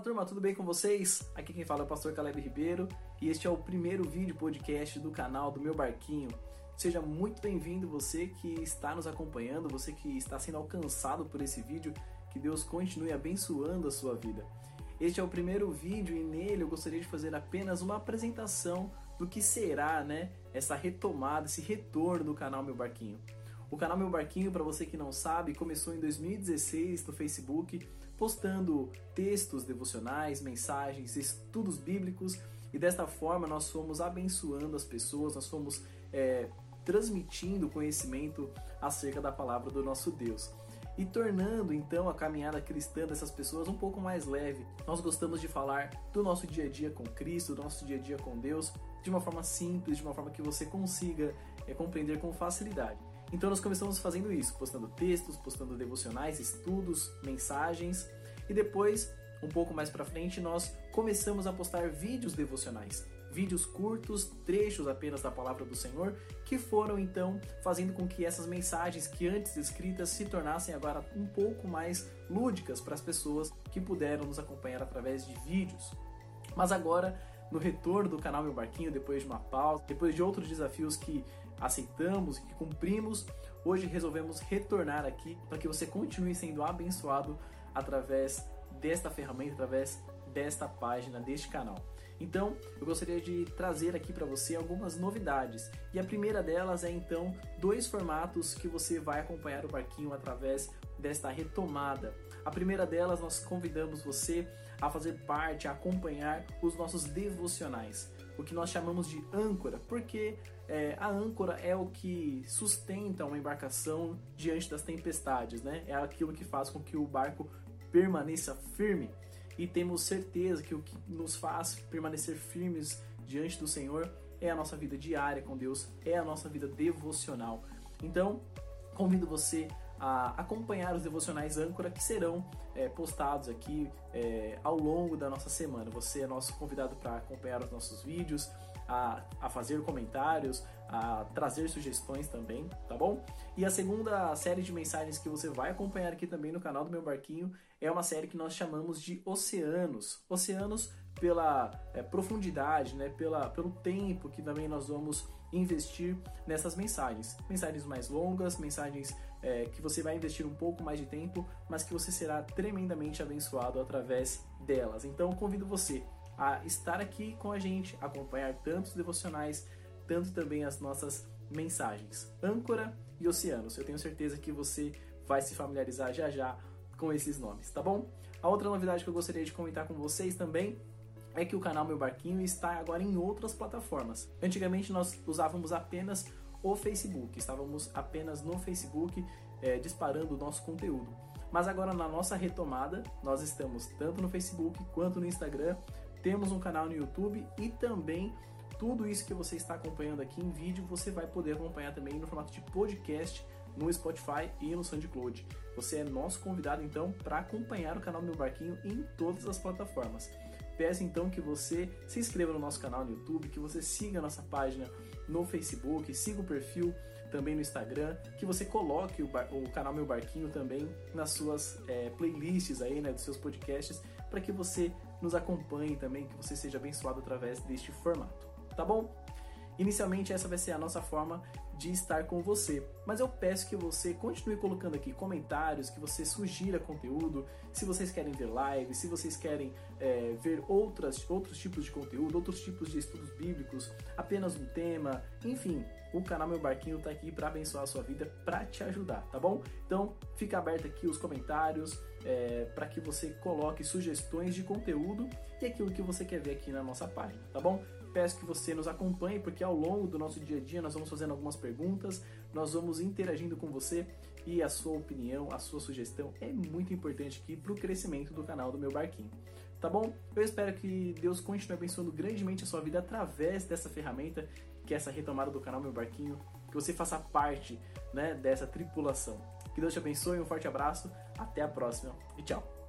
tudo bem com vocês? Aqui quem fala é o pastor Caleb Ribeiro e este é o primeiro vídeo podcast do canal do meu barquinho. Seja muito bem-vindo você que está nos acompanhando, você que está sendo alcançado por esse vídeo, que Deus continue abençoando a sua vida. Este é o primeiro vídeo e nele eu gostaria de fazer apenas uma apresentação do que será, né, essa retomada, esse retorno do canal Meu Barquinho. O canal Meu Barquinho, para você que não sabe, começou em 2016 no Facebook, postando textos devocionais, mensagens, estudos bíblicos e desta forma nós fomos abençoando as pessoas, nós fomos é, transmitindo conhecimento acerca da palavra do nosso Deus e tornando então a caminhada cristã dessas pessoas um pouco mais leve. Nós gostamos de falar do nosso dia a dia com Cristo, do nosso dia a dia com Deus, de uma forma simples, de uma forma que você consiga é, compreender com facilidade. Então nós começamos fazendo isso, postando textos, postando devocionais, estudos, mensagens e depois, um pouco mais para frente, nós começamos a postar vídeos devocionais vídeos curtos, trechos apenas da palavra do Senhor, que foram então fazendo com que essas mensagens que antes escritas se tornassem agora um pouco mais lúdicas para as pessoas que puderam nos acompanhar através de vídeos. Mas agora, no retorno do canal Meu Barquinho, depois de uma pausa, depois de outros desafios que aceitamos e que cumprimos, hoje resolvemos retornar aqui para que você continue sendo abençoado através desta ferramenta, através desta página, deste canal. Então, eu gostaria de trazer aqui para você algumas novidades. E a primeira delas é então dois formatos que você vai acompanhar o barquinho através desta retomada. A primeira delas, nós convidamos você a fazer parte, a acompanhar os nossos devocionais, o que nós chamamos de âncora, porque é, a âncora é o que sustenta uma embarcação diante das tempestades, né? É aquilo que faz com que o barco permaneça firme e temos certeza que o que nos faz permanecer firmes diante do Senhor é a nossa vida diária com Deus, é a nossa vida devocional. Então, convido você a acompanhar os devocionais âncora que serão é, postados aqui é, ao longo da nossa semana. Você é nosso convidado para acompanhar os nossos vídeos, a, a fazer comentários, a trazer sugestões também, tá bom? E a segunda série de mensagens que você vai acompanhar aqui também no canal do meu barquinho é uma série que nós chamamos de Oceanos. Oceanos pela é, profundidade, né, pela, pelo tempo que também nós vamos investir nessas mensagens. Mensagens mais longas, mensagens é, que você vai investir um pouco mais de tempo, mas que você será tremendamente abençoado através delas. Então convido você a estar aqui com a gente, acompanhar tantos devocionais, tanto também as nossas mensagens. Âncora e Oceanos. Eu tenho certeza que você vai se familiarizar já já com esses nomes, tá bom? A outra novidade que eu gostaria de comentar com vocês também é que o canal Meu Barquinho está agora em outras plataformas. Antigamente nós usávamos apenas o Facebook, estávamos apenas no Facebook é, disparando o nosso conteúdo. Mas agora na nossa retomada, nós estamos tanto no Facebook quanto no Instagram temos um canal no YouTube e também tudo isso que você está acompanhando aqui em vídeo, você vai poder acompanhar também no formato de podcast no Spotify e no SoundCloud. Você é nosso convidado então para acompanhar o canal Meu Barquinho em todas as plataformas. Peço então que você se inscreva no nosso canal no YouTube, que você siga a nossa página no Facebook, siga o perfil também no Instagram, que você coloque o, bar, o canal Meu Barquinho também nas suas é, playlists aí, né, dos seus podcasts, para que você nos acompanhe também, que você seja abençoado através deste formato. Tá bom? Inicialmente, essa vai ser a nossa forma de estar com você, mas eu peço que você continue colocando aqui comentários, que você sugira conteúdo, se vocês querem ver live, se vocês querem é, ver outras, outros tipos de conteúdo, outros tipos de estudos bíblicos, apenas um tema, enfim, o canal Meu Barquinho está aqui para abençoar a sua vida, para te ajudar, tá bom? Então, fica aberto aqui os comentários é, para que você coloque sugestões de conteúdo e aquilo que você quer ver aqui na nossa página, tá bom? Peço que você nos acompanhe, porque ao longo do nosso dia a dia nós vamos fazendo algumas perguntas, nós vamos interagindo com você e a sua opinião, a sua sugestão é muito importante aqui para o crescimento do canal do Meu Barquinho. Tá bom? Eu espero que Deus continue abençoando grandemente a sua vida através dessa ferramenta, que é essa retomada do canal Meu Barquinho, que você faça parte né, dessa tripulação. Que Deus te abençoe, um forte abraço, até a próxima e tchau!